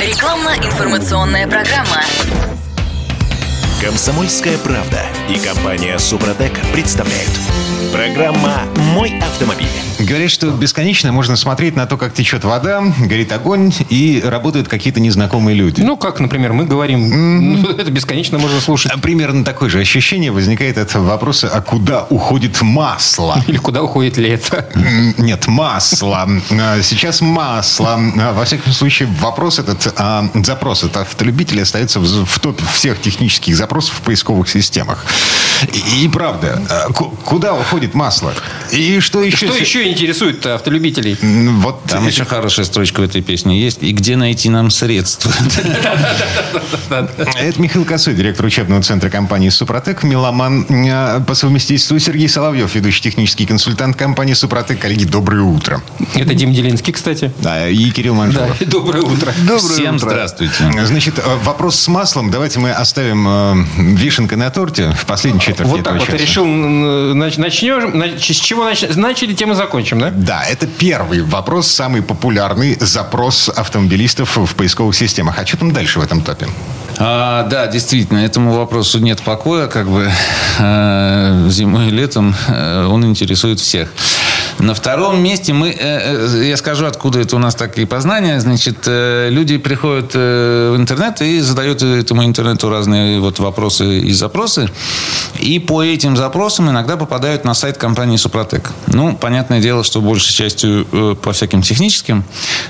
Рекламно-информационная программа. Комсомольская правда и компания Супротек представляют. Программа «Мой автомобиль». Говорят, что бесконечно можно смотреть на то, как течет вода, горит огонь и работают какие-то незнакомые люди. Ну, как, например, мы говорим, ну, это бесконечно можно слушать. А Примерно такое же ощущение возникает от вопроса, а куда уходит масло? Или куда уходит лето. Нет, масло. А, Сейчас масло. А, Во всяком случае, вопрос этот, запрос от автолюбителя остается в в топе всех технических запросов в поисковых системах. И, и правда, ку- куда уходит масло? И что еще? Что еще интересует автолюбителей? Вот Там еще хорошая строчка в этой песне есть. И где найти нам средства? Это Михаил Косой, директор учебного центра компании «Супротек», меломан э, по совместительству Сергей Соловьев, ведущий технический консультант компании «Супротек». Коллеги, доброе утро. Это Дим Делинский, кстати. Да, и Кирилл Да, и доброе утро. Всем здравствуйте. Значит, э, вопрос с маслом давайте мы оставим э, вишенкой на торте в последней четверти Вот так этого вот часа. решил, начнем, нач- с чего нач- начали, тем и закончим, да? Да, это первый вопрос, самый популярный запрос автомобилистов в поисковых системах. А что там дальше в этом топе? А, да, действительно, этому вопросу нет покоя, как бы э, зимой и летом э, он интересует всех. На втором месте мы, э, э, я скажу, откуда это у нас такие познания. Значит, э, люди приходят в интернет и задают этому интернету разные вот вопросы и запросы. И по этим запросам иногда попадают на сайт компании Супротек. Ну, понятное дело, что большей частью по всяким техническим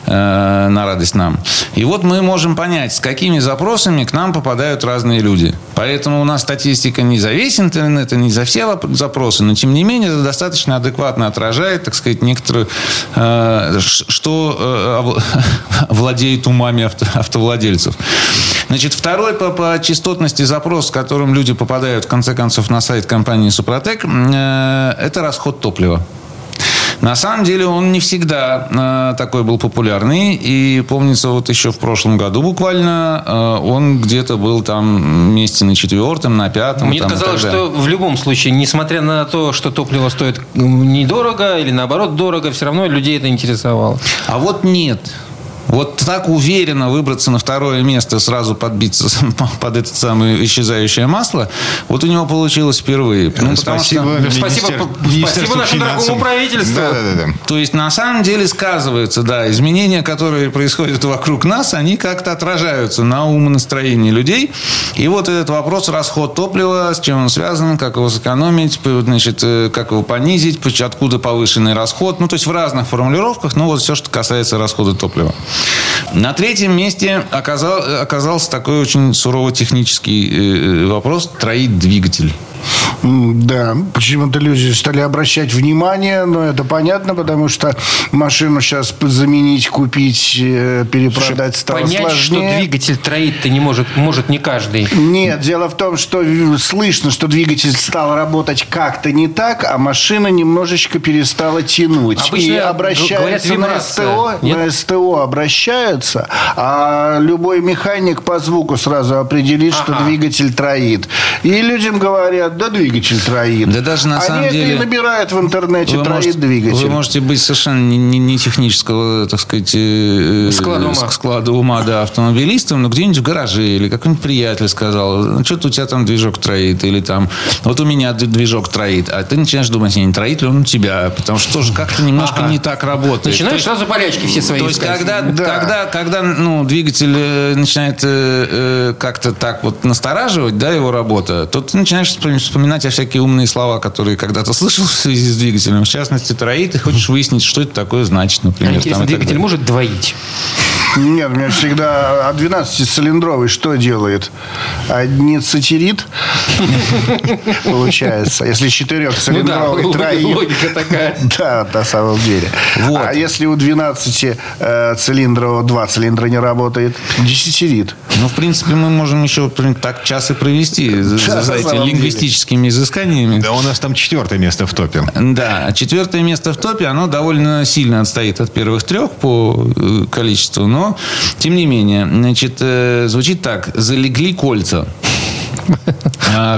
на радость нам. И вот мы можем понять, с какими запросами к нам попадают разные люди. Поэтому у нас статистика не за весь интернет, и не за все запросы, но тем не менее это достаточно адекватно отражает, так сказать, некоторые, э, что э, владеет умами авто- автовладельцев. Значит, второй по, по частотности запрос, с которым люди попадают, в конце концов, на сайт компании «Супротек», э, это расход топлива. На самом деле он не всегда э, такой был популярный. И помнится, вот еще в прошлом году буквально э, он где-то был там месте на четвертом, на пятом. Мне там, казалось, что в любом случае, несмотря на то, что топливо стоит недорого или наоборот дорого, все равно людей это интересовало. А вот нет. Вот так уверенно выбраться на второе место, сразу подбиться под это самое исчезающее масло, вот у него получилось впервые. Ну, потому что- Спасибо, спасибо, спасибо нашему дорогому правительству. Да, да, да. То есть, на самом деле, сказываются, да, изменения, которые происходят вокруг нас, они как-то отражаются на умонастроении людей. И вот этот вопрос расход топлива, с чем он связан, как его сэкономить, значит, э, как его понизить, откуда повышенный расход. Ну, то есть, в разных формулировках, но вот все, что касается расхода топлива. На третьем месте оказал- оказался такой очень сурово технический э, вопрос – троить двигатель. Да, почему-то люди стали обращать внимание, но это понятно, потому что машину сейчас заменить, купить, э, перепродать стало Понять, что сложнее. двигатель троит-то не может, может не каждый. Нет, дело в том, что слышно, что двигатель стал работать как-то не так, а машина немножечко перестала тянуть. Обычно и обращаются на. СТО, Нет? на СТО обращаются, а любой механик по звуку сразу определит, что Ага. двигатель троит. И людям говорят, да двигатель троит. Да даже на Они самом деле- и набирают в интернете, Вы троит можете, двигатель. вы можете быть совершенно не, не- не технического, так сказать, э, Склада ума. ск- склада ума, да, автомобилистом, но где-нибудь в гараже или какой-нибудь приятель сказал, ну, что-то у тебя там движок троит, или там, вот у меня движок троит, а ты начинаешь думать, не троит ли он у тебя, потому что тоже как-то немножко Ага. не так работает. Начинаешь есть- сразу болячки все свои то есть, искать. когда, Да. когда, когда ну, двигатель э, начинает э, э, как-то так вот настораживать, да, его работа, то ты начинаешь вспом- вспоминать о всякие умные слова, которые когда-то слышал в связи с двигателем. В частности, троит, и хочешь выяснить, что это такое значит, А например. интересно, так двигатель может двоить? Нет, у меня всегда... А 12-цилиндровый что делает? Одни сатирит, получается. Если четырехцилиндровый Ну да, троит. логика такая. Да, на самом деле. А если у 12-цилиндрового два цилиндра не работает? Десятирит. Ну, в принципе, мы можем еще например, так час и провести за, Да, за лингвистическими изысканиями. Да у нас там четвертое место в топе. Да, четвертое место в топе, оно довольно сильно отстоит от первых трех по э, количеству, но тем не менее, значит, э, звучит так: залегли кольца.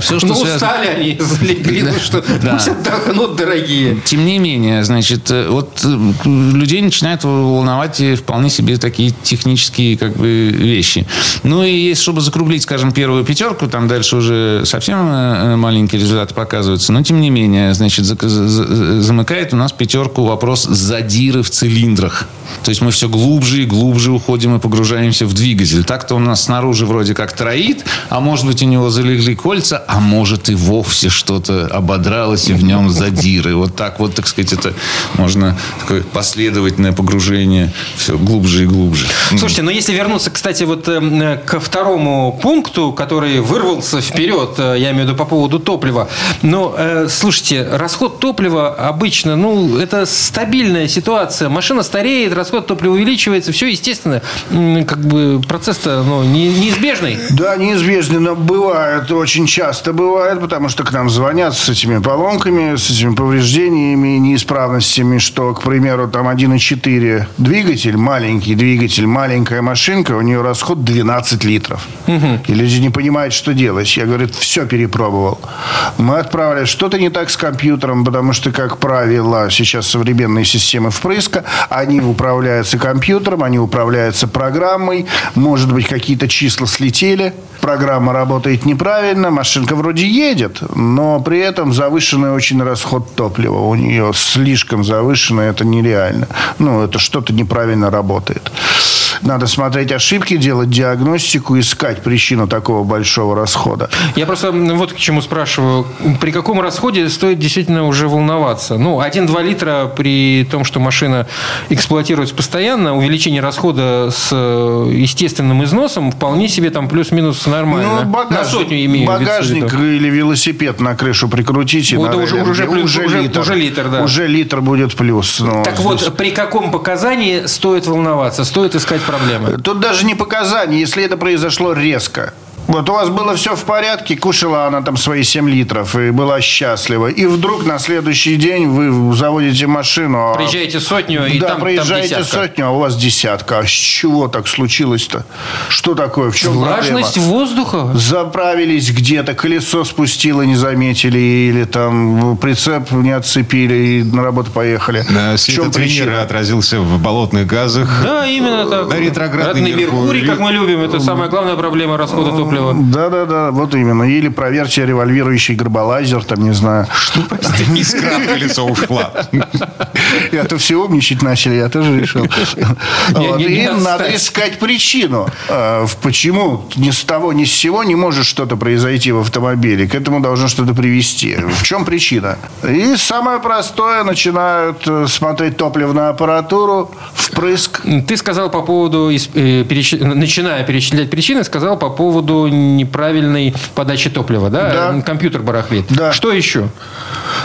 Все, что ну, связано... устали они, залегли, ну что, Да. пусть отдохнут, дорогие. Тем не менее, значит, э, вот э, людей начинают волновать вполне себе такие технические как бы вещи. Ну и есть, чтобы закруглить, скажем, первую пятерку, там дальше уже совсем э, маленькие результаты показываются, но тем не менее, значит, за- за- за- замыкает у нас пятерку вопрос задиры в цилиндрах. То есть мы все глубже и глубже уходим и погружаемся в двигатель. Так-то у нас снаружи вроде как троит, а может быть у него залегли кольца, а может и вовсе что-то ободралось и в нем задиры. Вот так вот, так сказать, это можно такое последовательное погружение все глубже и глубже. Слушайте, но если вернуться, кстати, вот э, ко второму пункту, который вырвался вперед, э, я имею в виду по поводу топлива. Но, э, слушайте, расход топлива обычно, ну, это стабильная ситуация. Машина стареет, расход топлива увеличивается, все естественно. Как бы процесс-то ну, не- неизбежный. Да, неизбежно, но бывает, очень часто бывает, потому что к нам звонят с этими поломками, с этими повреждениями, неисправностями, что, к примеру, там 1,4 двигатель, маленький двигатель, маленькая машинка, у нее расход 12 литров. И люди не понимают, что делать. Я, говорю, все перепробовал. Мы отправили, что-то не так с компьютером, потому что, как правило, сейчас современные системы впрыска, они управляются компьютером, они управляются программой, может быть, какие-то числа слетели, программа работает неправильно, машинка вроде едет, но при этом завышенный очень расход топлива. У нее слишком завышенный, это нереально. Ну, это что-то неправильно работает. Надо смотреть ошибки, делать диагностику, искать причину такого большого расхода. Я просто вот к чему спрашиваю. При каком расходе стоит действительно уже волноваться? Ну, 1-2 литра при том, что машина эксплуатируется постоянно, увеличение расхода с э, естественным износом вполне себе там плюс-минус нормально. Ну, багаж- На сотню имею. Багажник или велосипед на крышу прикрутите. Вот на уже- уже плюс, уже- уже литр, да. Уже литр будет плюс. Ну, Так здесь- вот, при каком показании стоит волноваться, стоит искать проблемы? Тут даже не показания, если это произошло резко. Вот у вас было все в порядке, кушала она там свои 7 литров и была счастлива. И вдруг на следующий день вы заводите машину. а- Приезжаете сотню, и да, там, там проезжаете десятка. сотню, а у вас десятка. А с чего так случилось-то? Что такое? В чем Влажность проблема? воздуха? Заправились где-то, колесо спустило, не заметили, или там прицеп не отцепили и на работу поехали. Да, в чем причина? отразился в болотных газах. Да, именно так. На ретроградный Меркурий, Меркурий. как мы любим, это самая главная проблема расхода топлива. Да-да-да, вот именно. Или проверьте револьвирующий горболазер, там, не знаю. Искра в колесо ушла. Я то все умничать начали, я тоже решил. И надо искать причину. в Почему ни с того, ни с сего не может что-то произойти в автомобиле. К этому должно что-то привести. В чем причина? И самое простое, начинают э, смотреть топливную аппаратуру, впрыск. Ты сказал по поводу, э, начиная перечислять причины, сказал по поводу неправильной подачи топлива, да? Да. Компьютер барахлит. Да. Что еще?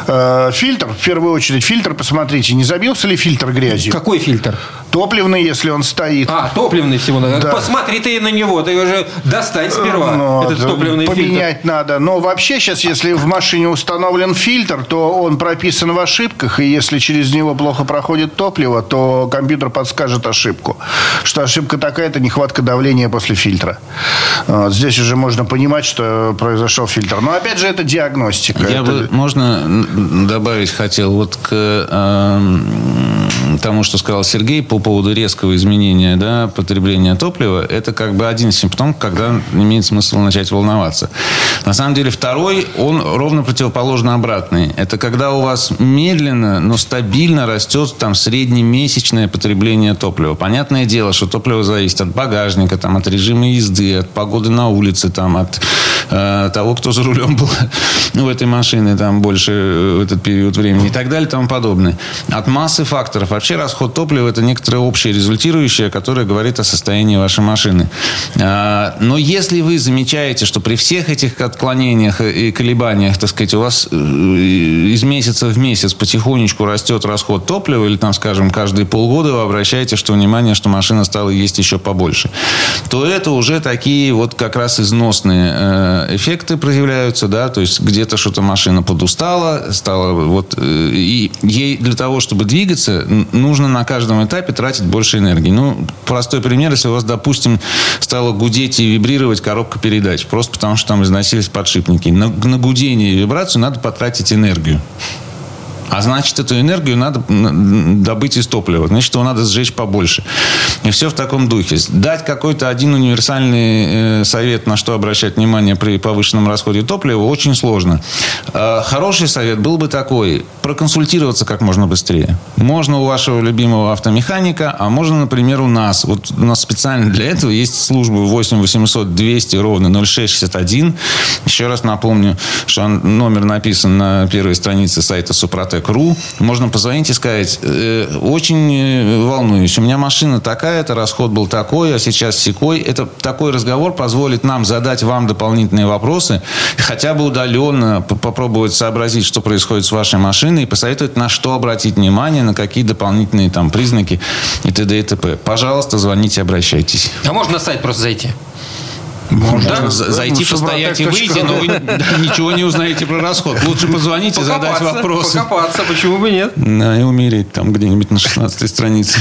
Э, Фильтр, в первую очередь, фильтр, посмотрите, не забился ли фильтр грязью? Какой фильтр? Топливный, если он стоит. А, топливный всего. надо. Да. Посмотри ты на него, ты уже достань сперва Ну, этот это топливный фильтр. поменять надо. Но вообще сейчас, если в машине установлен фильтр, то он прописан в ошибках, и если через него плохо проходит топливо, то компьютер подскажет ошибку. Что ошибка такая, это нехватка давления после фильтра. Вот, здесь уже можно понимать, что произошел фильтр. Но опять же, это диагностика. Я Это- бы, можно добавить хотел вот к эм, тому, что сказал Сергей по поводу резкого изменения да, потребления топлива. Это как бы один симптом, когда имеет смысл начать волноваться. На самом деле второй, он ровно противоположно обратный. Это когда у вас медленно, но стабильно растет там среднемесячное потребление топлива. Понятное дело, что топливо зависит от багажника, там, от режима езды, от погоды на улице, там, от э, того, кто за рулем был в этой машине там больше э, в этот период времени и так далее и тому подобное. От массы факторов. Вообще расход топлива это некоторое общее результирующее, которое говорит о состоянии вашей машины. А, Но если вы замечаете, что при всех этих отклонениях и колебаниях, так сказать, у вас э, из месяца в месяц потихонечку растет расход топлива, или там, скажем, каждые полгода вы обращаете что внимание, что машина стала есть еще побольше, то это уже такие вот как раз износные э, эффекты проявляются, да, то есть где-то что-то машина подустала, стала вот, э, и ей для того, чтобы двигаться, нужно на каждом этапе тратить больше энергии. Ну, простой пример, если у вас, допустим, стало гудеть и вибрировать коробка передач, просто потому что там износились подшипники. На, на гудение и вибрацию надо потратить энергию. А значит, эту энергию надо добыть из топлива. Значит, его надо сжечь побольше. И все в таком духе. Дать какой-то один универсальный э, совет, на что обращать внимание при повышенном расходе топлива, очень сложно. А хороший совет был бы такой. Проконсультироваться как можно быстрее. Можно у вашего любимого автомеханика, а можно, например, у нас. Вот у нас специально для этого есть служба 8 800 200 ровно 0661. Еще раз напомню, что номер написан на первой странице сайта Супротек Ру. Можно позвонить и сказать, э, очень э, волнуюсь, у меня машина такая-то, расход был такой, а сейчас секой. Это такой разговор позволит нам задать вам дополнительные вопросы, хотя бы удаленно попробовать сообразить, что происходит с вашей машиной, и посоветовать, на что обратить внимание, на какие дополнительные там признаки и т.д. и т.п. Пожалуйста, звоните, обращайтесь. А можно на сайт просто зайти? Можно да? зайти, ну, постоять и выйти, но вы ничего не узнаете про расход. Лучше позвоните, задать вопросы. Покопаться, почему бы нет? Да, и умереть там где-нибудь на 16 странице.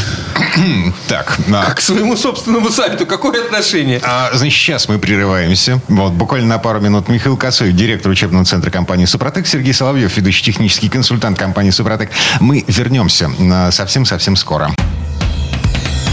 так. А... Как к своему собственному сайту. Какое отношение? А, значит, сейчас мы прерываемся. Вот, буквально на пару минут Михаил Косой, директор учебного центра компании «Супротек», Сергей Соловьев, ведущий технический консультант компании «Супротек». Мы вернемся совсем-совсем скоро.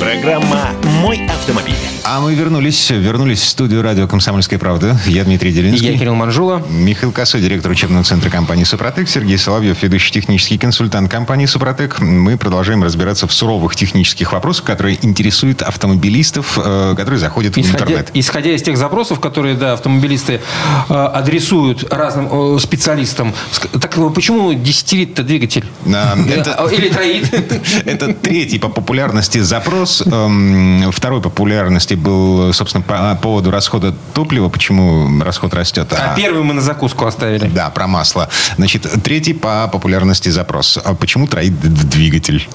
Программа «Мой автомобиль». А мы вернулись, вернулись в студию радио «Комсомольская правда». Я Дмитрий Делинский. Я Кирилл Манжула. Михаил Косой, директор учебного центра компании «Супротек». Сергей Соловьев, ведущий технический консультант компании «Супротек». Мы продолжаем разбираться в суровых технических вопросах, которые интересуют автомобилистов, э, которые заходят исходя, в интернет. Исходя из тех запросов, которые да, автомобилисты э, адресуют разным специалистам. Так почему десятилит-то двигатель? А, Или троит? Это третий по популярности запрос вопрос эм, второй популярности был, собственно, по поводу расхода топлива, почему расход растет. А, а первый мы на закуску оставили. Да, про масло. Значит, третий по популярности запрос. А почему троит двигатель?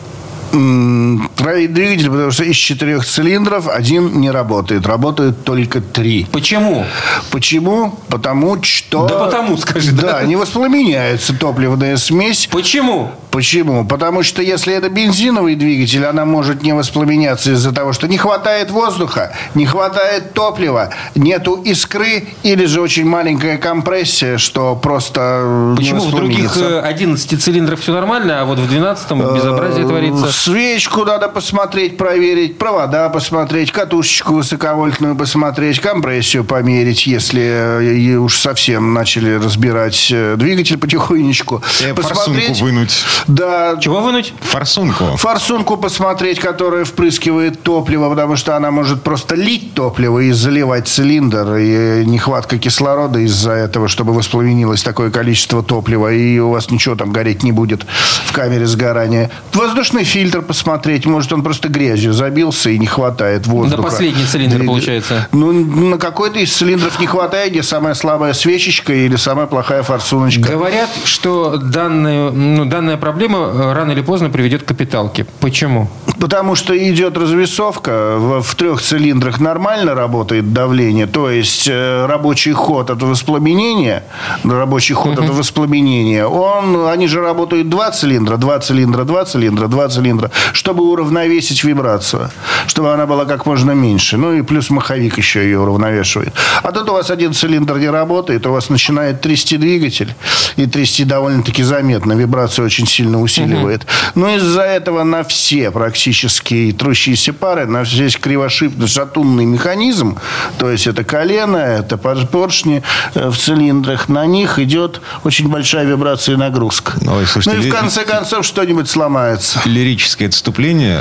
Троит двигатель, потому что из четырех цилиндров один не работает. Работают только три. Почему? Почему? Потому что... Да потому, скажи. Да, да. не воспламеняется топливная смесь. Почему? Почему? Потому что если это бензиновый двигатель, она может не воспламеняться из-за того, что не хватает воздуха, не хватает топлива, нету искры или же очень маленькая компрессия, что просто Почему в других 11 э, цилиндрах все нормально, а вот в 12 безобразие творится? Свечку надо посмотреть, проверить, провода посмотреть, катушечку высоковольтную посмотреть, компрессию померить, если э, уж совсем начали разбирать э, двигатель потихонечку. Посмотреть, вынуть. Да. Чего вынуть? Форсунку. Форсунку посмотреть, которая впрыскивает топливо, потому что она может просто лить топливо и заливать цилиндр. И нехватка кислорода из-за этого, чтобы воспламенилось такое количество топлива. И у вас ничего там гореть не будет в камере сгорания. Воздушный фильтр посмотреть. Может, он просто грязью забился и не хватает воздуха. На последний цилиндр, получается. Ну, на какой-то из цилиндров не хватает, где самая слабая свечечка или самая плохая форсуночка. Говорят, что данная, ну, данная проблема э, рано или поздно приведет к капиталке. Почему? Потому что идет развесовка. В, в трех цилиндрах нормально работает давление. То есть э, рабочий ход от воспламенения, рабочий ход угу. от воспламенения, он, они же работают два цилиндра, два цилиндра, два цилиндра, два цилиндра, чтобы уравновесить вибрацию, чтобы она была как можно меньше. Ну и плюс маховик еще ее уравновешивает. А тут у вас один цилиндр не работает, у вас начинает трясти двигатель, и трясти довольно-таки заметно. Вибрация очень сильно сильно усиливает. Но из-за этого на все практически трущиеся пары, на весь кривошипно-шатунный механизм, то есть это колено, это поршни э, в цилиндрах, на них идет очень большая вибрация и нагрузка. Ой, слушайте, ну и в конце концов что-нибудь сломается. Лирическое отступление.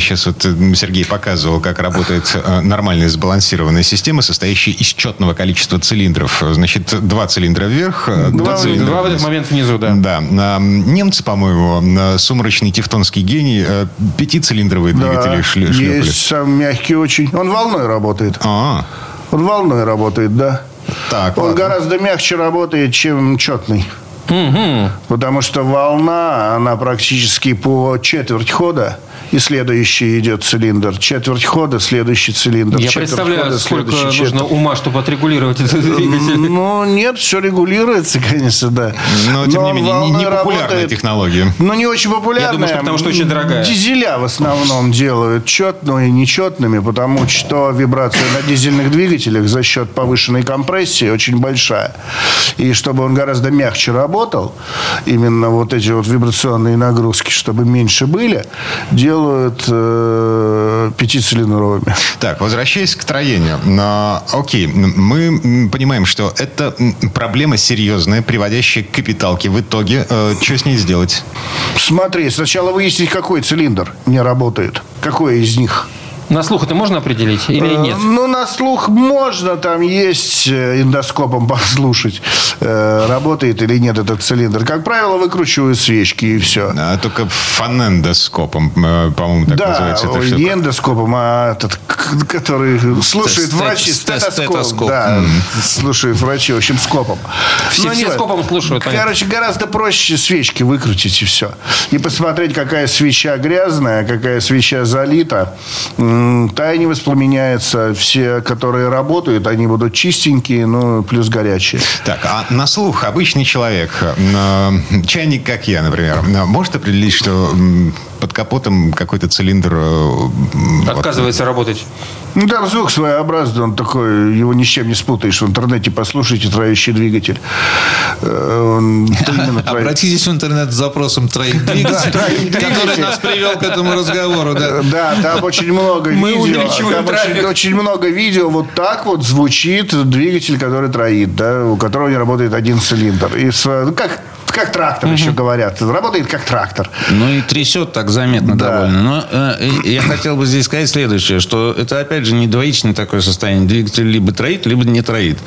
Сейчас вот э, Сергей показывал, как работает э, нормальная сбалансированная система, состоящая из четного количества цилиндров. Значит, два цилиндра вверх, два, два цилиндра Два в этот момент внизу, да. Да. Немцы, по по-моему, сумрачный тевтонский гений, э, пятицилиндровые да, двигатели шлепали. Есть сам мягкий очень. Он волной работает. А, Он волной работает, да. Так, Он ладно. гораздо мягче работает, чем четный. Потому что волна, она практически по четверть хода, и следующий идет цилиндр. Четверть хода, следующий цилиндр. Я Четверть представляю, хода, сколько нужно четверть. ума, чтобы отрегулировать этот двигатель. Ну, нет, все регулируется, конечно, да. Но, тем не менее, не, популярная работает. технология. Ну, не очень популярная. Я думаю, что потому что очень дорогая. Дизеля в основном делают четными и нечетными, потому что вибрация на дизельных двигателях за счет повышенной компрессии очень большая. И чтобы он гораздо мягче работал, именно вот эти вот вибрационные нагрузки, чтобы меньше были, делают э, пятицилиндровыми. Так, возвращаясь к троению. Но, окей, мы понимаем, что это проблема серьезная, приводящая к капиталке. В итоге, э, что с ней сделать? Смотри, сначала выяснить, какой цилиндр не работает. Какой из них? На слух это можно определить или Э, нет? Ну, на слух можно, там есть э, эндоскопом послушать, э, работает или нет этот цилиндр. Как правило, выкручивают свечки и все. А, только фонендоскопом, э, по-моему, так да, называется эта штука. не эндоскопом, а этот, который слушает Стет- врачи, стет- стетоскоп. Да, слушают врачи, в общем, скопом. Все- Ну, не все скопом слушают, понятно. Короче, гораздо проще свечки выкрутить и все. И посмотреть, какая свеча грязная, какая свеча залита. М, Та и не воспламеняется. Все, которые работают, они будут чистенькие, ну, плюс горячие. Так, а на слух обычный человек, э, чайник, как я, например, может определить, что под капотом какой-то цилиндр... э, м, вот, Отказывается работать. Ну, там звук своеобразный, он такой, его ни с чем не спутаешь. В интернете послушайте троящий двигатель. Э, Он именно троящий. Обратитесь в интернет с запросом троих двигателей, троих который нас привел к этому разговору. Да. Да, там очень много Мы видео. увеличиваем Там очень, много видео. Вот так вот звучит двигатель, который троит, да, у которого не работает один цилиндр. И с- ну, как, как трактор еще говорят. Работает как трактор. Ну и трясет так заметно Да. довольно. Но э, и- я хотел бы здесь сказать следующее, что это опять же не двоичное такое состояние. Двигатель либо троит, либо не троит.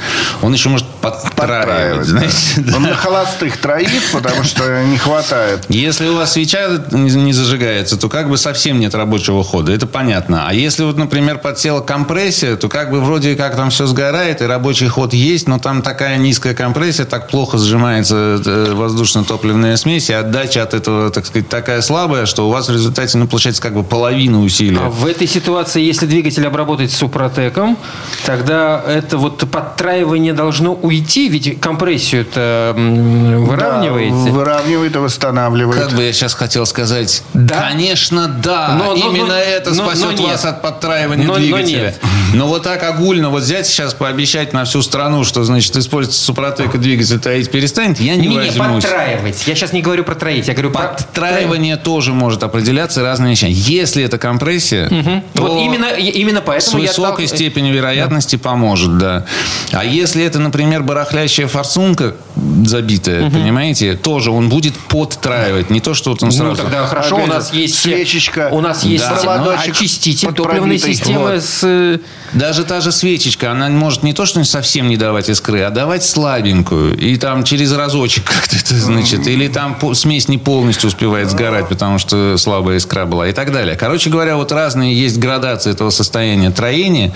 Он еще может подтраивать, знаете. да. Он на холостых троит, потому что не хватает. Если у вас свеча не зажигается, то как бы совсем нет рабочего хода. Это понятно. А если вот, например, подсела компрессия, то как бы вроде как там все сгорает, и рабочий ход есть, но там такая низкая компрессия, так плохо сжимается э, воздушно-топливная смесь, и отдача от этого, так сказать, такая слабая, что у вас в результате, ну, получается как бы половина усилия. А в этой ситуации, если двигатель обработать супротеком, тогда это вот подтраивание должно уйти, ведь компрессию-то м, выравниваете. Да, выравнивает и восстанавливает. Как бы я сейчас хотел сказать, Да? конечно, да. Но- но- Именно но- это но- спасет но вас от подтраивания Но- но двигателя. нет. Но вот так огульно вот взять сейчас пообещать на всю страну, что значит использовать супротек и двигатель троить перестанет, я не, Не, не, возьмусь. Подтраивать. Я сейчас не говорю про троить, я говорю про Подтраивание тоже может определяться разными вещами. Если это компрессия, то Вот именно, именно с поэтому я высокой отталкиваюсь- степенью вероятности поможет, да. А если это, например, барахлящая форсунка забитая, понимаете, тоже он будет подтраивать. Не то, что вот он Ну, сразу... тогда хорошо, Опять у нас есть свечечка, у нас есть Да, проводочек очиститель топливной системы Вот. с Даже та же свечечка, она может не то, что совсем не давать искры, а давать слабенькую. И там через разочек как-то это, значит, или там смесь не полностью успевает сгорать, потому что слабая искра была и так далее. Короче говоря, вот разные есть градации этого состояния троения.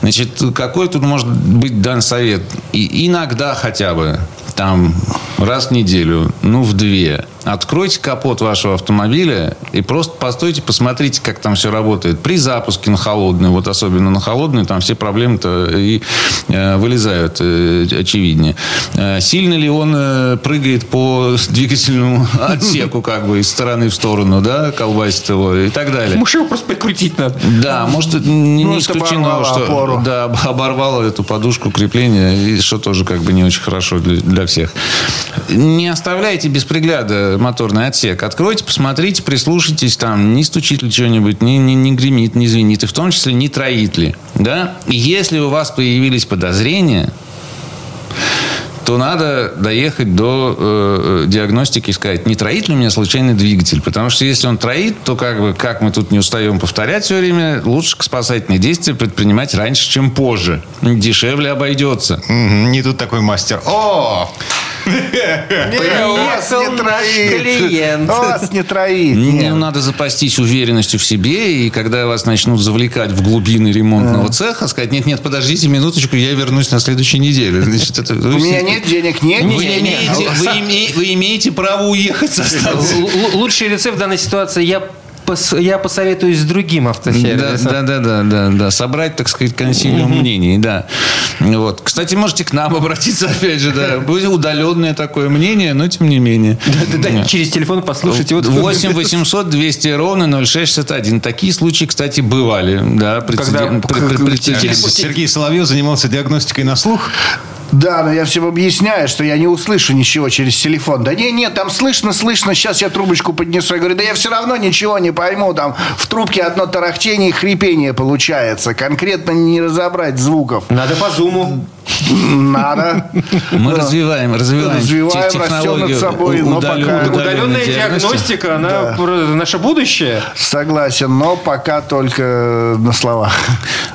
Значит, какой тут может быть дан совет? И иногда хотя бы там раз в неделю, ну, в две. Откройте капот вашего автомобиля и просто постойте, посмотрите, как там все работает. При запуске на холодную, вот особенно на холодную, там все проблемы-то и э, вылезают э, очевиднее. Э, сильно ли он э, прыгает по двигательному отсеку, как бы, из стороны в сторону, да, колбасит его и так далее. Может, его просто прикрутить надо. Да, может, это не, не исключено, что опору. да, оборвало эту подушку крепления, и что тоже как бы не очень хорошо для, для всех. Не оставляйте без пригляда моторный отсек. Откройте, посмотрите, прислушайтесь, там, не стучит ли что-нибудь, не, не, не гремит, не звенит, и в том числе не троит ли. Да? И если у вас появились подозрения, то надо доехать до э, э, диагностики и сказать, не троит ли у меня случайный двигатель. Потому что если он троит, то как бы, как мы тут не устаем повторять все время, лучше спасательные действия предпринимать раньше, чем позже. Дешевле обойдется. Не тут такой мастер. О! Приехал наш клиент. Вас не троит. Не, ну, надо запастись уверенностью в себе, и когда вас начнут завлекать в глубины ремонтного цеха, сказать, нет-нет, подождите минуточку, я вернусь на следующей неделе. Значит, это, У меня нет денег, нет. Вы, имеете, вы, име- вы имеете право уехать со станции. Лучший рецепт в данной ситуации я пос- я посоветуюсь с другим Да, автосервисом. да, да, да, да, да. Собрать, так сказать, консилиум мнений, да. Вот. Кстати, можете к нам обратиться, опять же, да. Будет удаленное такое мнение, но тем не менее. Да, да, через телефон послушайте. Вот 8 800 200 ровно 0661. Такие случаи, кстати, бывали. Да, прецедент- Когда- Сергей Соловьев занимался диагностикой на слух. Да, но я всем объясняю, что я не услышу ничего через телефон. Да не, нет, там слышно, слышно, сейчас я трубочку поднесу. Я говорю, да я все равно ничего не пойму. Там в трубке одно тарахтение и хрипение получается. Конкретно не разобрать звуков. Надо по зуму. Надо. Мы развиваем, развиваем, Развиваем, те- растем технологию над собой, но пока- Удаленная диагностики. диагностика, она про- наше будущее. Согласен, но пока только на словах.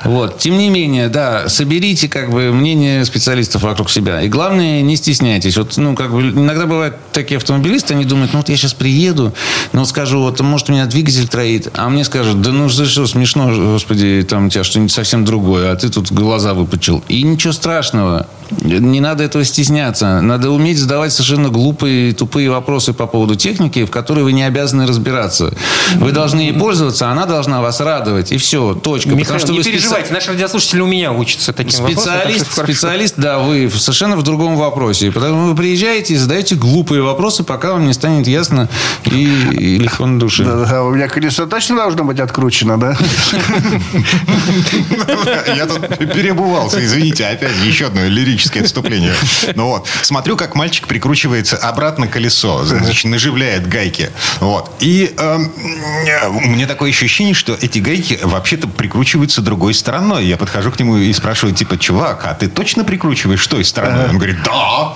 Вот. Тем не менее, да, соберите как бы мнение специалистов вокруг себя. И главное, не стесняйтесь. Вот, ну, как бы, иногда бывают такие автомобилисты, они думают, ну, вот я сейчас приеду, ну, вот скажу, вот, может, у меня двигатель троит, а мне скажут, да ну, за что, смешно, господи, там у тебя что-нибудь совсем другое, а ты тут глаза выпучил. И ничего страшного. Не надо этого стесняться. Надо уметь задавать совершенно глупые, тупые вопросы по поводу техники, в которой вы не обязаны разбираться. Вы должны ей пользоваться, а она должна вас радовать. И все, точка. Потому Михаил, что не вы специ- переживайте, наши радиослушатели у меня учатся таким Специалист, что хорошо. специалист, да, вы совершенно в другом вопросе. И Потому вы приезжаете и задаете глупые вопросы, пока вам не станет ясно и, и легко на душе. Да, У меня колесо точно должно быть откручено, да? Я тут перебывался, извините, опять еще одно лирическое отступление. Ну вот, смотрю, как мальчик прикручивается обратно колесо, значит, наживляет гайки. Вот. И эм, э, у меня такое ощущение, что эти гайки вообще-то прикручиваются другой стороной. Я подхожу к нему и спрашиваю, типа, чувак, а ты точно прикручиваешь той стороной? Он говорит, да.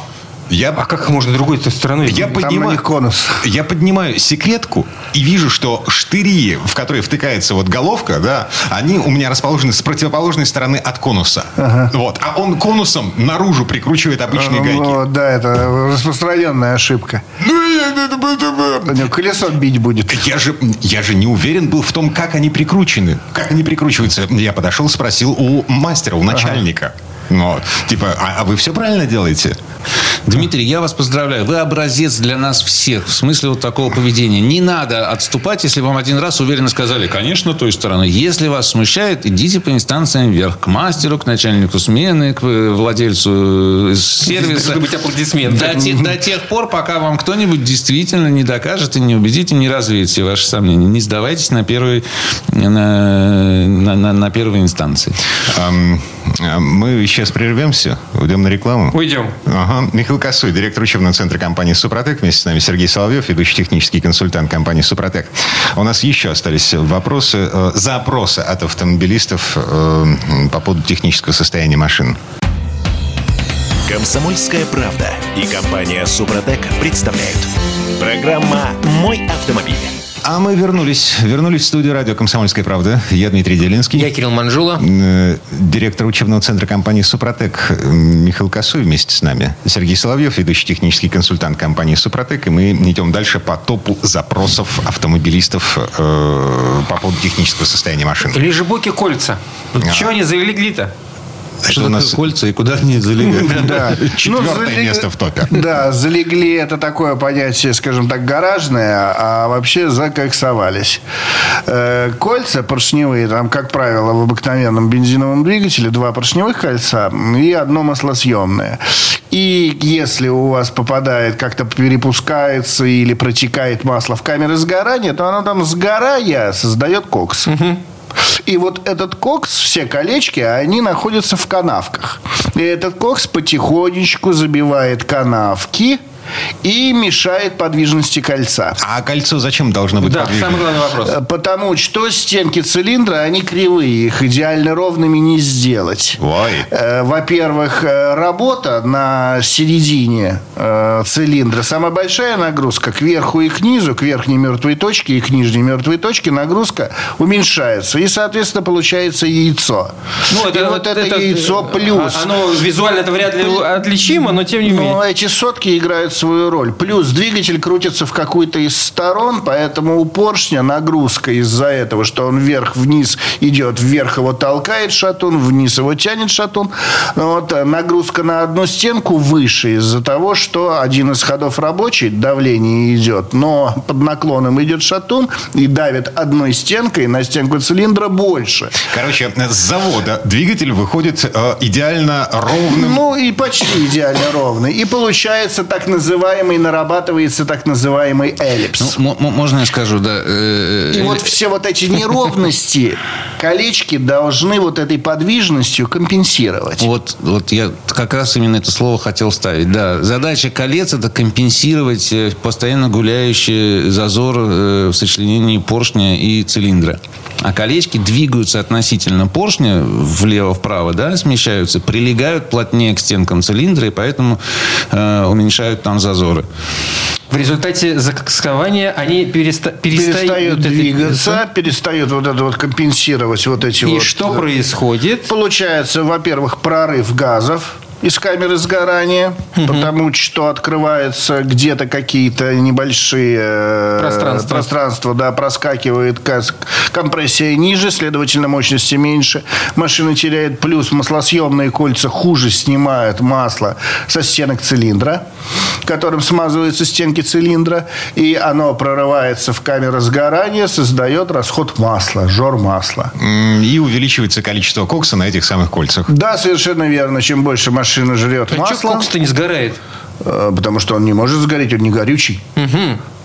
Я, А как можно другой стороной? я Там поднимаю, конус. я поднимаю секретку и вижу, что штыри, в которые втыкается вот головка, да, они у меня расположены с противоположной стороны от конуса. Вот. А он конусом наружу прикручивает обычные гайки. Ну, да, это распространенная ошибка. У него колесо бить будет. Я же, я же не уверен был в том, как они прикручены. Как они прикручиваются. Я подошел, спросил у мастера, у начальника. Ну, типа, а, а вы все правильно делаете? Дмитрий, я вас поздравляю. Вы образец для нас всех. В смысле вот такого поведения. Не надо отступать, если вам один раз уверенно сказали, конечно, той стороны. Если вас смущает, идите по инстанциям вверх. К мастеру, к начальнику смены, к э, владельцу э, сервиса. Должны быть аплодисменты. До, те- до тех пор, пока вам кто-нибудь действительно не докажет и не убедит, и не развеет все ваши сомнения. Не сдавайтесь на первой, на, на, на- на первой инстанции. А, мы сейчас прервемся, уйдем на рекламу. Уйдем. Ага. Михаил Косой, директор учебного центра компании «Супротек». Вместе с нами Сергей Соловьев, ведущий технический консультант компании «Супротек». У нас еще остались вопросы, э, запросы от автомобилистов э, по поводу технического состояния машин. Комсомольская правда и компания Супротек представляют. Программа «Мой автомобиль». А мы вернулись, вернулись в студию радио «Комсомольская правда». Я Дмитрий Делинский. Я Кирилл Манжула. Э, Директор учебного центра компании «Супротек» э, Михаил Косой вместе с нами. Сергей Соловьев, ведущий технический консультант компании «Супротек». И мы идем дальше по топу запросов автомобилистов э, по поводу технического состояния машин. Лежебоки кольца. Чего они залегли-то? Это у нас кольца и куда они залегают? Да. четвертое Ну, место в топе. Да, залегли это такое понятие, скажем так, гаражное, а вообще закоксовались. Э, Кольца поршневые, там, как правило, в обыкновенном бензиновом двигателе два поршневых кольца и одно маслосъемное. И если у вас попадает, как-то перепускается или протекает масло в камеры сгорания, то оно там, сгорая, создает кокс. И вот этот кокс, все колечки, они находятся в канавках. И этот кокс потихонечку забивает канавки и мешает подвижности кольца. А кольцо зачем должно быть Да, подвижным? самый главный вопрос. Э, Потому что стенки цилиндра, они кривые, их идеально ровными не сделать. Ой. Э, Во-первых, э, работа на середине цилиндра. Самая большая нагрузка к верху и к низу, к верхней мертвой точке и к нижней мертвой точке нагрузка уменьшается. И, соответственно, получается яйцо. Ну, и вот это, яйцо плюс. а- Оно визуально это вряд ли отличимо, но тем не менее. Но эти сотки играют свою роль. Плюс двигатель крутится в какую-то из сторон, поэтому у поршня нагрузка из-за этого, что он вверх-вниз идет, вверх его толкает шатун, вниз его тянет шатун. Вот, э, нагрузка на одну стенку выше из-за того, что один из ходов рабочий, давление идет, но под наклоном идет шатун и давит одной стенкой на стенку цилиндра больше. Короче, с завода двигатель выходит э, идеально ровным. Ну, и почти идеально ровный. И получается так называемый, нарабатывается так называемый эллипс. Ну, можно я скажу, да? э, И э, вот все вот эти неровности, колечки должны вот этой подвижностью компенсировать. Вот, вот я как раз именно это слово хотел ставить. Да, задача колец это компенсировать э, постоянно гуляющий зазор э, в сочленении поршня и цилиндра. А колечки двигаются относительно поршня влево-вправо, да, смещаются, прилегают плотнее к стенкам цилиндра, и поэтому э, уменьшают там зазоры. В результате закоксования они переста- перестают, Перестают это- двигаться, перестают вот это вот компенсировать вот эти И вот... что э, происходит? Получается, во-первых, прорыв газов из камеры сгорания, потому что открываются где-то какие-то небольшие э, Пространства. пространства, да, проскакивает компрессия ниже, следовательно, мощности меньше. Машина теряет плюс, маслосъемные кольца хуже снимают масло со стенок цилиндра, которым смазываются стенки цилиндра, и оно прорывается в камеру сгорания, создает расход масла, жор масла. И увеличивается количество кокса на этих самых кольцах. Да, совершенно верно. Чем больше машина жрет А масла, что кокс-то не сгорает? э, потому что он не может сгореть, он не горючий.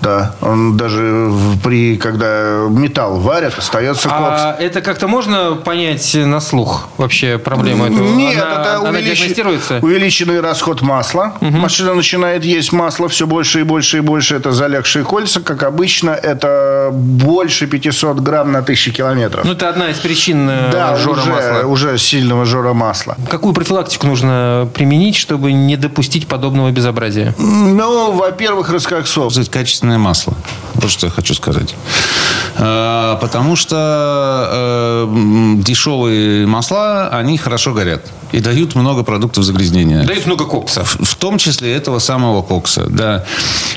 Да, он даже при, когда металл варят, остается кокс. А это как-то можно понять на слух вообще проблему эту? Нет, она, это она увеличенный расход масла. Машина начинает есть масло все больше и больше и больше. Это залегшие кольца. Как обычно, это больше 500 грамм на 1000 километров. Ну, это одна из причин э, да, жора уже, масла. уже сильного жора масла. Какую профилактику нужно применить, чтобы не допустить подобного безобразия? Ну, во-первых, раскоксов. Использовать качественное масло. Вот что я хочу сказать. Э, Потому что э, дешевые масла, они хорошо горят. И дают много продуктов загрязнения. Дают много кокса. В в том числе этого самого кокса, да.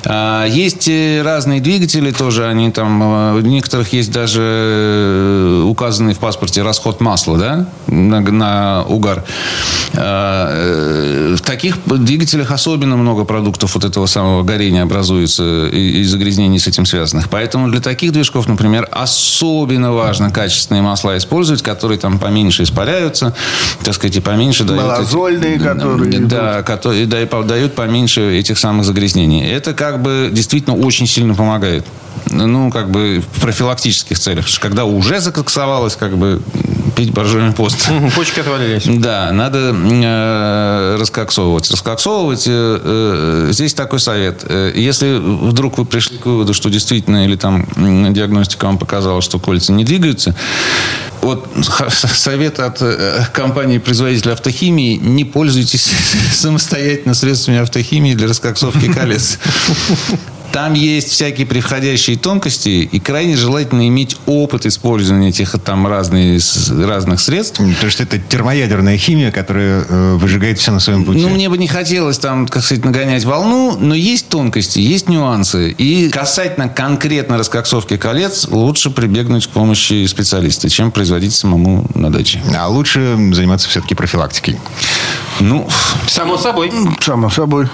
А, Есть э, разные двигатели тоже, они там, э, у некоторых есть даже э, указанный в паспорте расход масла, да, на, на угар. А, э, В таких двигателях особенно много продуктов вот этого самого горения образуется и, и загрязнений с этим связанных. Поэтому для таких движков, например, особенно важно качественные масла использовать, которые там поменьше испаряются, так сказать, и поменьше дают... эти- Малозольные, которые Да, которые да, и по- дают поменьше этих самых загрязнений. Это как бы действительно очень сильно помогает. Ну, как бы в профилактических целях. Потому что когда уже закоксовалось, как бы пить боржоми пост. Почки отвалились. Да, надо э, раскоксовывать. Раскоксовывать, э, э, здесь такой совет. Э, Если вдруг вы пришли к выводу, что действительно, или там диагностика вам показала, что кольца не двигаются, вот совет от э, компании-производителя автохимии, не пользуйтесь самостоятельно средствами автохимии для раскоксовки колец. Там есть всякие превходящие тонкости, и крайне желательно иметь опыт использования этих там разные, разных средств. Потому что это термоядерная химия, которая э, выжигает все на своем пути. Ну, мне бы не хотелось там, как сказать, нагонять волну, но есть тонкости, есть нюансы. И касательно конкретно раскоксовки колец лучше прибегнуть к помощи специалиста, чем производить самому на даче. А лучше заниматься все-таки профилактикой. Ну, Само собой. Само собой.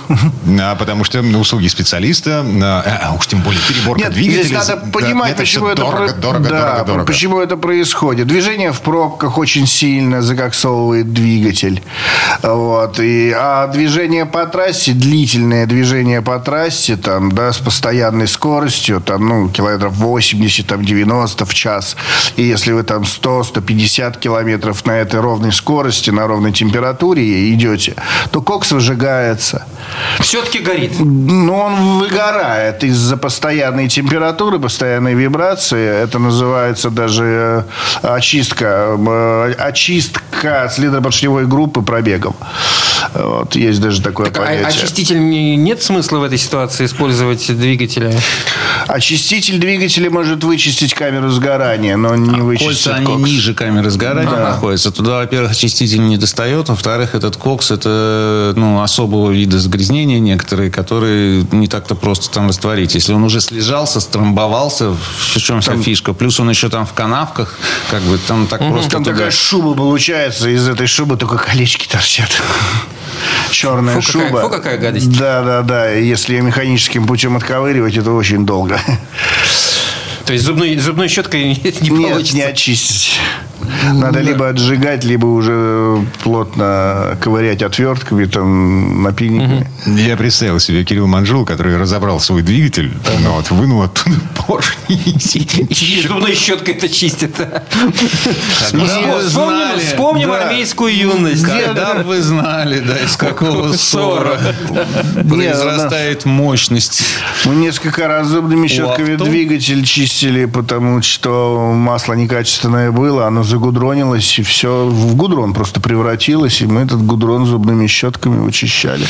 А потому что услуги специалиста а уж тем более переборка Нет, двигателя. здесь надо да, понимать, это почему это, дорого, про- дорого, да, дорого, дорого. почему это происходит. Движение в пробках очень сильно закоксовывает двигатель. Вот. И, а движение по трассе, длительное движение по трассе, там, да, с постоянной скоростью, там, ну, километров 80, там, 90 в час. И если вы там 100-150 километров на этой ровной скорости, на ровной температуре идете, то кокс выжигается. Все-таки горит. Ну, он выгорает из-за постоянной температуры, постоянной вибрации. Это называется даже э, очистка, э, очистка следопоршневой группы пробегом. Вот, есть даже такое Так, а понятие. очиститель не- нет смысла в этой ситуации использовать двигателя? Очиститель двигателя может вычистить камеру сгорания, но не вычистит Кольца, они кокс. ниже камеры сгорания находятся. Туда, во-первых, очиститель не достает. Во-вторых, этот кокс – это ну, особого вида загрязнения некоторые, которые не так-то просто там растворить. Если он уже слежался, стромбовался, в чем вся фишка. Плюс он еще там в канавках, как бы там так просто Там туда- такая шуба получается, из этой шубы только колечки торчат. Черная Фу, какая- шуба. фу, какая гадость. Да, да, да. Если ее механическим путем отковыривать, это очень долго. То есть зубной, зубной щеткой не, не Нет, получится? не очистить. Надо либо отжигать, либо уже плотно ковырять отвертками, там, напильниками. Я представил себе Кирилл Манжул, который разобрал свой двигатель, ну, вот, вынул оттуда поршни и зубной щеткой это чистит. Вспомним, вспомним да. армейскую юность. Когда вы знали, да, из какого ссора произрастает мощность. Мы несколько раз зубными щетками двигатель чистили, потому что масло некачественное было, оно загудронилось, и все в гудрон просто превратилось, и мы этот гудрон зубными щетками вычищали.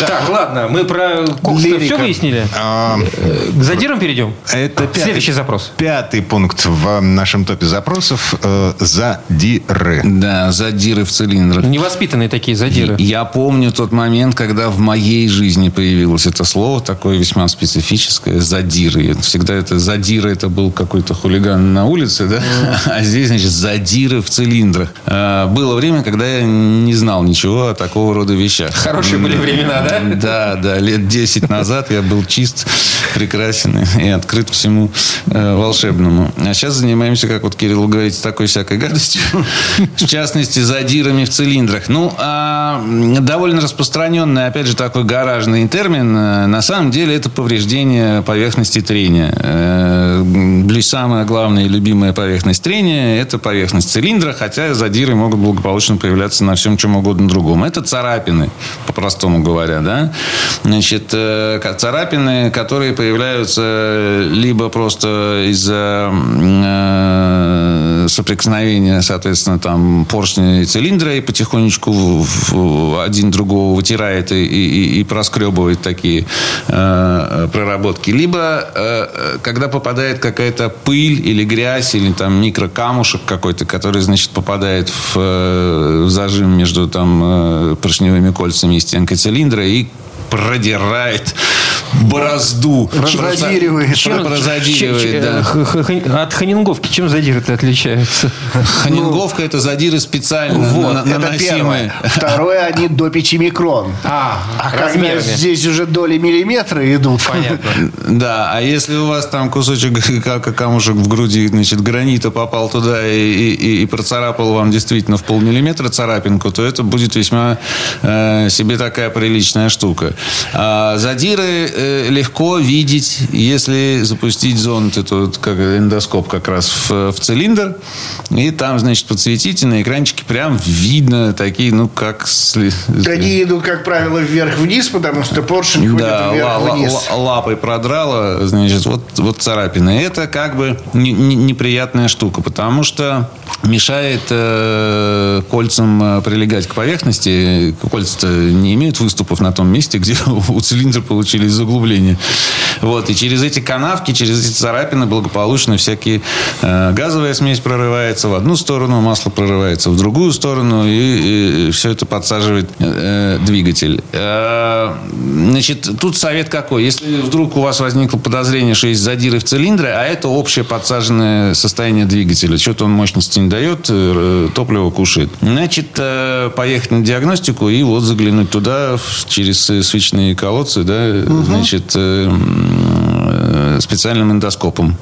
Так, ладно, мы про кокс все выяснили. А, Э, К задирам перейдем? Это пятый, Следующий запрос. Пятый пункт в нашем топе запросов э, задиры. Да, задиры в цилиндрах. Невоспитанные такие задиры. Я помню тот момент, когда в моей жизни появилось это слово, такое весьма специфическое, задиры. Всегда это задиры, это был какой-то хулиган на улице, да? А здесь, значит, задиры в цилиндрах. А, Было время, когда я не знал ничего о такого рода вещах. Хорошие были времена, да? Да, да. Лет 10 назад я был чист, прекрасен и открыт всему э, волшебному. А сейчас занимаемся, как вот Кирилл говорит, такой всякой гадостью. В частности, задирами в цилиндрах. Ну, а, довольно распространенный, опять же, такой гаражный термин. Э, На самом деле это повреждение поверхности трения. Э, Самая главная и любимая поверхность трения – это поверхность цилиндра, хотя задиры могут благополучно появляться на всем чем угодно другом. Это царапины, по-простому говоря, да. Значит, э, царапины, которые появляются либо просто из-за соприкосновения, соответственно, там поршня и цилиндра, и потихонечку в- в- один другого вытирает и, и- и проскребывает такие э, проработки. Либо, э, когда попадает какая-то пыль или грязь, или там микрокамушек какой-то, который, значит, попадает в, э, в зажим между там э, поршневыми кольцами и стенкой цилиндра и продирает борозду. Разодиривает. Чем, разодиривает, да. Х- х- От ханинговки чем задиры-то отличаются? Ханинговка это задиры специально Вот, на- это наносимые. первое. Второе, они до 5 микрон. А, А когда здесь уже доли миллиметра идут. Понятно. Да, а если у вас там кусочек как камушек в груди, значит, гранита попал туда и, и- и процарапал вам действительно в полмиллиметра царапинку, то это будет весьма э, себе такая приличная штука. А задиры э, легко видеть, если запустить зонд, это вот как эндоскоп как раз в, в цилиндр, и там, значит, подсветите на экранчике, прям видно такие, ну, как... Они идут, как правило, вверх-вниз, потому что поршень ходит да, вверх-вниз. ла- лапой продрала, значит, вот, вот царапина. Это как бы не- не- неприятная штука, потому что мешает э, кольцам э, прилегать к поверхности. Кольца-то не имеют выступов на том месте, где у цилиндра получились заглубления. Вот, и через эти канавки, через эти царапины благополучно всякие э, газовая смесь прорывается в одну сторону, масло прорывается в другую сторону, и, все это подсаживает э, двигатель. Э, значит, тут совет какой? Если вдруг у вас возникло подозрение, что есть задиры в цилиндре, а это общее подсаженное состояние двигателя, что-то он мощности не дает, э, топливо кушает. Значит, э, поехать на диагностику и вот заглянуть туда через свечные колодцы, да, значит, э, э, специальным эндоскопом.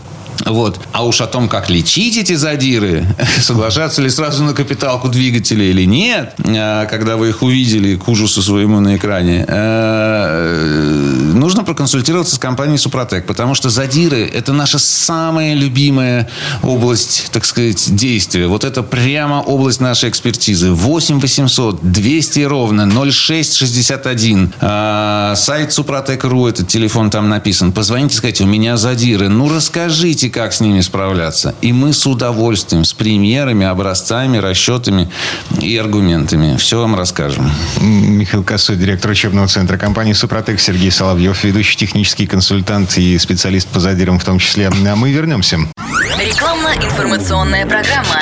Вот. А уж о том, как лечить эти задиры, соглашаться ли сразу на капиталку двигателя или нет, э, когда вы их увидели к ужасу своему на экране, э, нужно проконсультироваться с компанией Супротек, потому что задиры – это наша самая любимая область, так сказать, действия. Вот это прямо область нашей экспертизы. 8 800 200 ровно 0661. А, сайт Супротек.ру, этот телефон там написан. Позвоните, скажите, у меня задиры. Ну, расскажите, как с ними справляться. И мы с удовольствием, с примерами, образцами, расчетами и аргументами все вам расскажем. Михаил Косой, директор учебного центра компании «Супротек», Сергей Соловьев, ведущий технический консультант и специалист по задирам в том числе. А мы вернемся. Рекламно-информационная программа.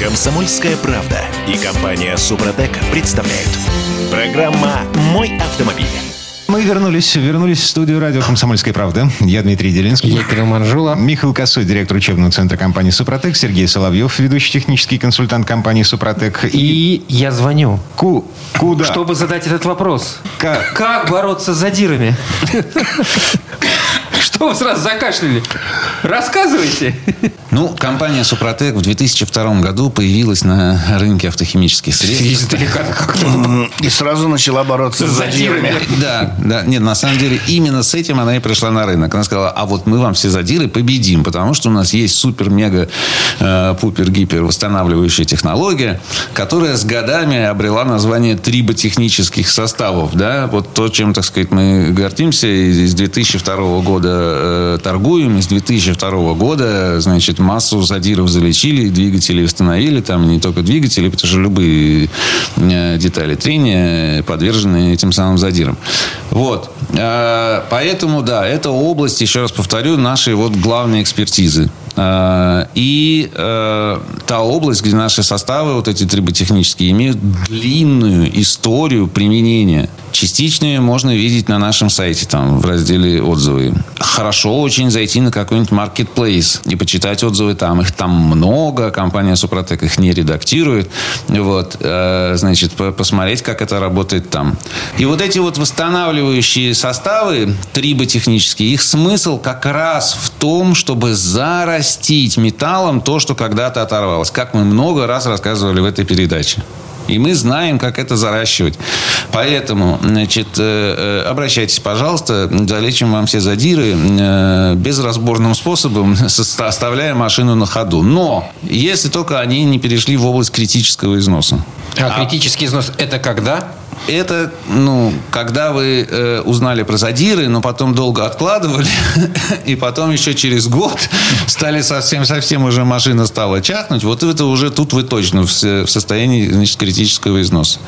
Комсомольская правда и компания «Супротек» представляют. Программа «Мой автомобиль». Мы вернулись, вернулись в студию радио «Комсомольская правда». Я Дмитрий Делинский. Я Кирилл Манжула. Михаил Косой, директор учебного центра компании «Супротек». Сергей Соловьев, ведущий технический консультант компании «Супротек». И, я звоню. Ку куда? Чтобы задать этот вопрос. Как? Как бороться с задирами? Что вы сразу закашляли? Рассказывайте. Ну, компания «Супротек» в 2002 году появилась на рынке автохимических средств. И сразу начала бороться с задирами. Да, да. Нет, на самом деле, именно с этим она и пришла на рынок. Она сказала, а вот мы вам все задиры победим, потому что у нас есть супер-мега-пупер-гипер восстанавливающая технология, которая с годами обрела название триботехнических составов. Да? Вот то, чем, так сказать, мы гордимся и с 2002 года э, торгуем, с 2002 года, значит, массу задиров залечили, двигатели установили, там не только двигатели, потому что любые э, детали трения подвержены этим самым задирам. Вот. Э, Поэтому, да, это область, еще раз повторю, нашей вот главной экспертизы. Э, И э, та область, где наши составы, вот эти триботехнические, имеют длинную историю применения. Частично ее можно видеть на нашем сайте, там, в разделе «Отзывы». Хорошо очень зайти на какой-нибудь marketplace и почитать отзывы там. Их там много, компания «Супротек» их не редактирует. Вот, значит, по- посмотреть, как это работает там. И вот эти вот восстанавливающие составы, триботехнические, их смысл как раз в том, чтобы зарастить металлом то, что когда-то оторвалось. Как мы много раз рассказывали в этой передаче. И мы знаем, как это заращивать. Поэтому, значит, э, э, обращайтесь, пожалуйста, залечим вам все задиры э, безразборным способом, со- оставляя машину на ходу. Но, если только они не перешли в область критического износа. А критический износ это когда? Это, ну, когда вы э, узнали про задиры, но потом долго откладывали, и потом еще через год стали совсем-совсем уже машина стала чахнуть, вот это уже тут вы точно в, в состоянии, значит, критического износа.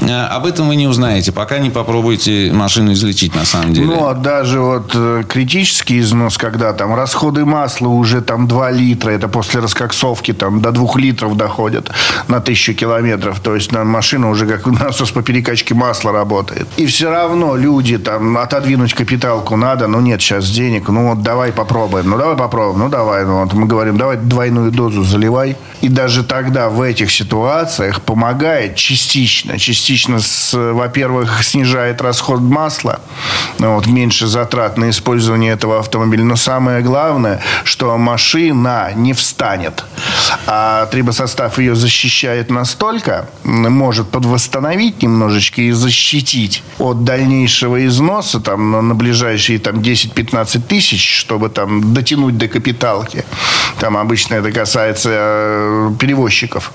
Э, об этом вы не узнаете, пока не попробуете машину излечить на самом деле. Ну, а даже вот э, критический износ, когда там расходы масла уже там 2 литра, это после раскоксовки там до 2 литров доходят на тысячу километров. То есть на машина уже как насос по перекачке масла работает. И все равно люди там отодвинуть капиталку надо, ну нет сейчас денег, ну вот давай попробуем, ну давай попробуем, ну давай. Ну, вот мы говорим, давай двойную дозу заливай. И даже тогда в этих ситуациях помогает частично. Частично, с, во-первых, снижает расход масла, ну, вот, меньше затрат на использование этого автомобиля. Но самое главное, что машина не встанет. А трибосостав ее защищает настолько, может подвосстановить немножечко и защитить от дальнейшего износа там, на, на ближайшие там, 10-15 тысяч, чтобы там, дотянуть до капиталки. Там обычно это касается э, перевозчиков.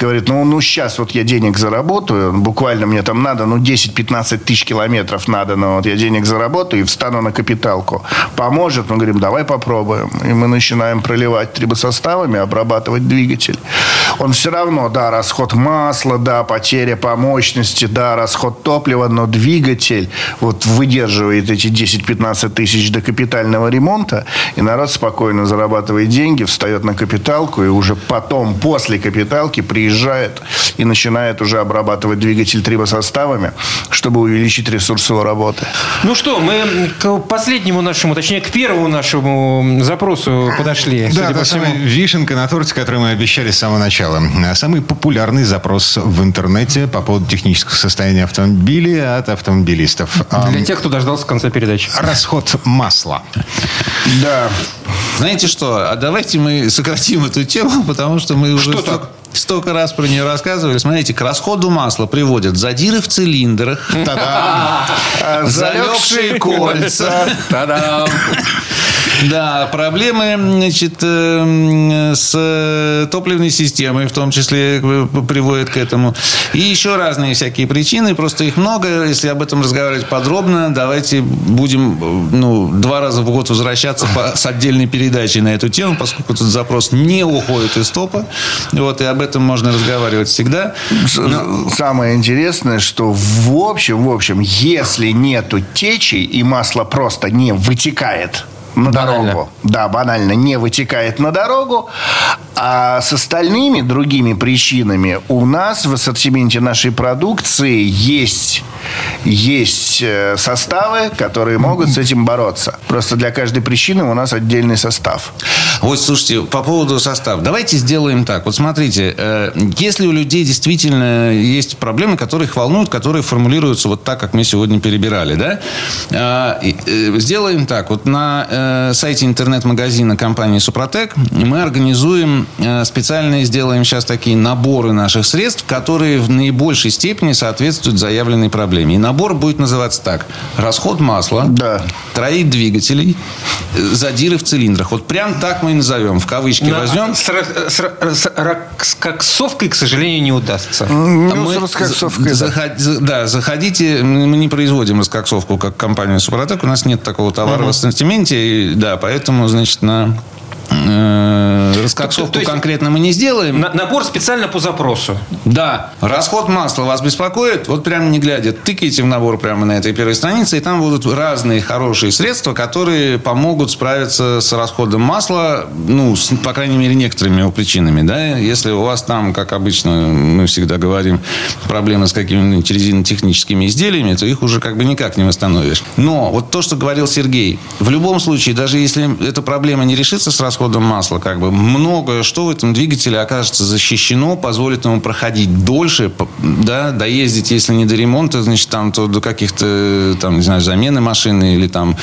Говорит, ну, ну сейчас вот я денег заработаю, буквально мне там надо, ну 10-15 тысяч километров надо, но вот я денег заработаю и встану на капиталку. Поможет? Мы говорим, давай попробуем. И мы начинаем проливать трибосоставами, обрабатывать двигатель. Он все равно, да, расход масла, да, потеря по мощности, да, расход топлива, но двигатель вот выдерживает эти 10-15 тысяч до капитального ремонта, и народ спокойно зарабатывает деньги, встает на капиталку, и уже потом, после капиталки, приезжает и начинает уже обрабатывать двигатель трибосоставами, чтобы увеличить ресурс его работы. Ну что, мы к последнему нашему, точнее, к первому нашему запросу подошли. Да, та по всему. самая вишенка на торте, которую мы обещали с самого начала. сначала. Самый популярный запрос в интернете по поводу технического состояния автомобиля от автомобилистов. Для тех, кто дождался конца передачи. Расход масла. Да. Знаете что, а давайте мы сократим эту тему, потому что мы уже Что столько, так? столько раз про нее рассказывали. Смотрите, к расходу масла приводят задиры в цилиндрах, залегшие кольца! Да, проблемы значит, э, с э, топливной системой в том числе э, приводят к этому. И еще разные всякие причины, просто их много. Если об этом разговаривать подробно, давайте будем ну, два раза в год возвращаться по- с отдельной передачей на эту тему, поскольку этот запрос не уходит из топа. Вот, и об этом можно разговаривать всегда. С- Самое интересное, что в общем, в общем, если нету течи и масло просто не вытекает на Банально. дорогу, да, банально не вытекает на дорогу, а с остальными другими причинами у нас в ассортименте нашей продукции есть есть э, составы, которые могут с этим бороться. Просто для каждой причины у нас отдельный состав. Вот, слушайте, по поводу состава. Давайте сделаем так. Вот смотрите, э, если у людей действительно есть проблемы, которые их волнуют, которые формулируются вот так, как мы сегодня перебирали, да? А, э, Сделаем так. Вот на э, сайте интернет-магазина компании «Супротек» мы организуем э, специальные, сделаем сейчас такие наборы наших средств, которые в наибольшей степени соответствуют заявленной проблеме. И набор будет называться так. Расход масла, Да. троих двигателей, задиры в цилиндрах. Вот прям так мы и назовем. В кавычки На- возьмем. С, с ра- с раскоксовкой, к сожалению, не удастся. Ну, мы с раскоксовкой, за- да. заход- за- да, заходите. Мы не производим раскоксовку, как компания Супротек. У нас нет такого товара в ассортименте. Да, поэтому, значит, на раскоксовку То есть- конкретно мы не сделаем. На- набор специально по запросу. Да, расход масла вас беспокоит, вот прямо не глядя, тыкайте в набор прямо на этой первой странице, и там будут разные хорошие средства, которые помогут справиться с расходом масла, ну, с, по крайней мере, некоторыми его причинами, да, если у вас там, как обычно мы всегда говорим, проблемы с какими-нибудь резинотехническими изделиями, то их уже как бы никак не восстановишь. Но вот то, что говорил Сергей, в любом случае, даже если эта проблема не решится с расходом масла, как бы многое, что в этом двигателе окажется защищено, позволит ему проходить дольше, да, доездить, если не до ремонта, значит, там, то до каких-то, там, не знаю, замены машины или там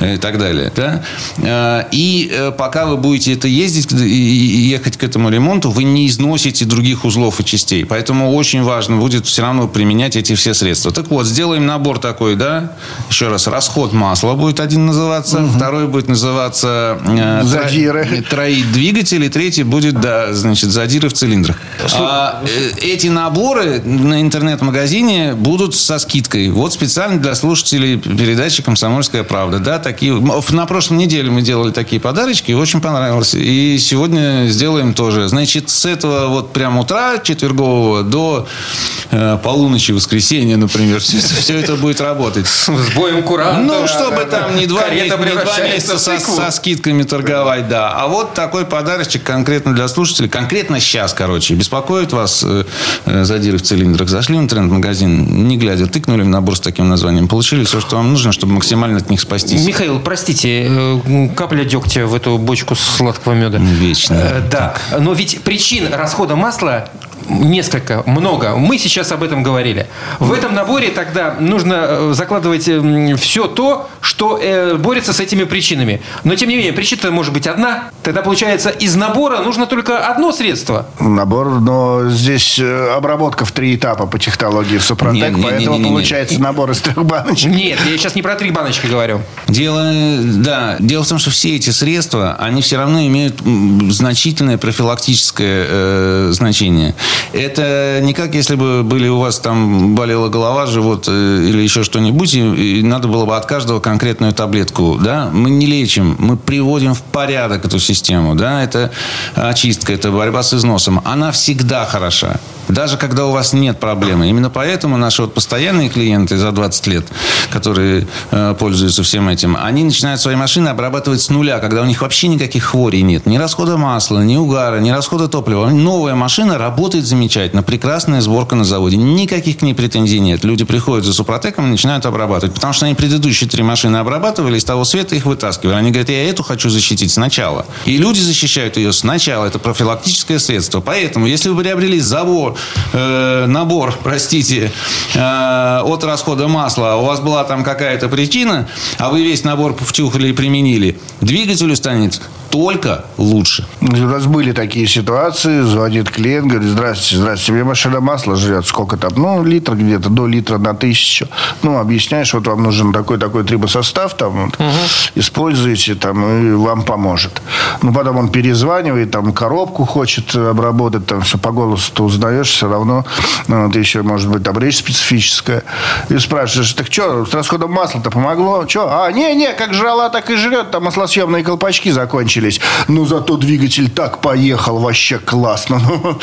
э, и так далее, да. Э, И э, пока вы будете это ездить и ехать к этому ремонту, вы не износите других узлов и частей. Поэтому очень важно будет все равно применять эти все средства. Так вот, сделаем набор такой, да, еще раз, расход масла будет один называться, второй будет называться Задиры. Тро- троить двигатель, и третий будет, да, значит, задиры в цилиндрах. А, э, эти наборы на интернет-магазине будут со скидкой. Вот специально для слушателей передачи «Комсомольская правда». Да, такие, на прошлой неделе мы делали такие подарочки, и очень понравилось. И сегодня сделаем тоже. Значит, с этого вот прям утра четвергового до э, полуночи воскресенья, например, все, все это будет работать. С боем куранта. Ну, чтобы там не два, месяца, не два месяца со, со скидками торговать, да. А вот такой подарочек конкретно для слушателей. Конкретно сейчас, короче. Беспокоит вас э, э, задиры в цилиндрах. Зашли в интернет-магазин, не глядя, тыкнули в набор с таким названием. Получили все, что вам нужно, чтобы максимально от них спастись. Михаил, простите, э, капля дегтя в эту бочку сладкого меда. Вечно. Э, Да, но ведь причин расхода масла несколько, много. Мы сейчас об этом говорили. В этом наборе тогда нужно закладывать все то, что борется с этими причинами. Но, тем не менее, причина может быть одна. Тогда, получается, из набора нужно только одно средство. Набор, но здесь э, обработка в три этапа по технологии в Супротек, Не, поэтому не, не, не. получается набор из трех баночек. Нет, я сейчас не про три баночки говорю. Дело, да, дело в том, что все эти средства, они все равно имеют значительное профилактическое э, значение. Это не как если бы были у вас там болела голова, живот э, или еще что-нибудь, и, и надо было бы от каждого конкретную таблетку, да. Мы не лечим, мы приводим в порядок эту систему, да. Это очистка, это борьба с износом. Она всегда хороша. Даже когда у вас нет проблемы. Именно поэтому наши вот постоянные клиенты за 20 лет, которые э, пользуются всем этим, они начинают свои машины обрабатывать с нуля, когда у них вообще никаких хворей нет. Ни расхода масла, ни угара, ни расхода топлива. Новая машина работает замечательно. Прекрасная сборка на заводе. Никаких к ней претензий нет. Люди приходят за Супротеком и начинают обрабатывать. Потому что они предыдущие три машины обрабатывали, из того света их вытаскивали. Они говорят, я эту хочу защитить сначала. И люди защищают ее сначала. Это профилактическое средство. Поэтому, если вы приобрели забор, э, набор, простите, э, от расхода масла, у вас была там какая-то причина, а вы весь набор втюхали и применили, двигателю станет только лучше. У нас были такие ситуации, звонит клиент, говорит, здравствуйте, здравствуйте, мне машина масла жрет, сколько там, ну, литр где-то, до литра на тысячу. Ну, объясняешь, вот вам нужен такой-такой трибосостав, там, вот, угу. используете, там, и вам поможет. Ну, потом он перезванивает, там, коробку хочет обработать, там, все по голосу ты узнаешь, все равно, ну, вот еще, может быть, там, речь специфическая. И спрашиваешь, так что, с расходом масла-то помогло? Что? А, не-не, как жрала, так и жрет, там маслосъемные колпачки закончились закончились. Ну, зато двигатель так поехал вообще классно. Ну,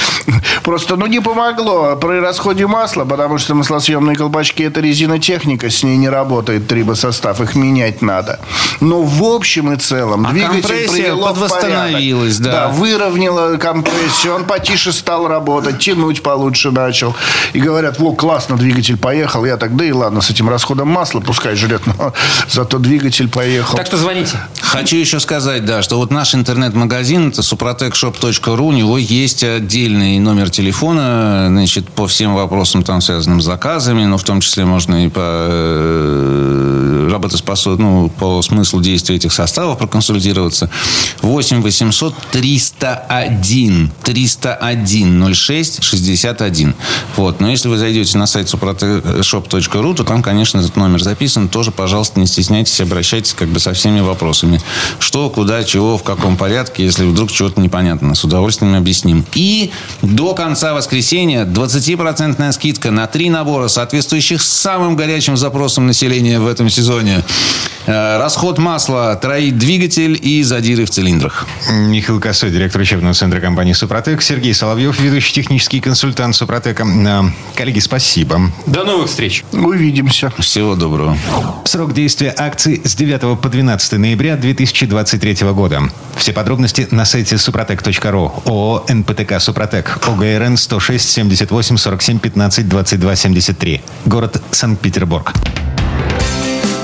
просто, ну, не помогло при расходе масла, потому что маслосъемные колпачки – это резинотехника, с ней не работает трибосостав, их менять надо. Но в общем и целом а двигатель привело в порядок. Да. да, выровняло компрессию, он потише стал работать, тянуть получше начал. И говорят, во, классно, двигатель поехал. Я так, да и ладно, с этим расходом масла пускай жрет, но зато двигатель поехал. Так что звоните. Хочу еще сказать, да, что вот наш интернет-магазин, это suprotecshop.ru, у него есть отдельный номер телефона, значит, по всем вопросам, там, связанным с заказами, но в том числе можно и по э, работоспособ... ну, по смыслу действия этих составов проконсультироваться. 8 800 301 301 06 61. Вот. Но если вы зайдете на сайт suproteshop.ru, то там, конечно, этот номер записан. Тоже, пожалуйста, не стесняйтесь, обращайтесь как бы со всеми вопросами. Что, куда, чего, в каком порядке, если вдруг чего-то непонятно. С удовольствием объясним. И до конца воскресенья 20% скидка на три набора, соответствующих самым горячим запросам населения в этом сезоне. Э, расход масла, троить двигатель и задиры в цилиндрах. Михаил Косой, директор учебного центра компании «Супротек». Сергей Соловьев, ведущий технический консультант «Супротека». Э, коллеги, спасибо. До новых встреч. Увидимся. Всего доброго. Срок действия акции с 9 по 12 ноября 2023 года. Все подробности на сайте супротек.ру. ООО «НПТК Супротек». ОГРН 106 78 47 15 22 73. Город Санкт-Петербург.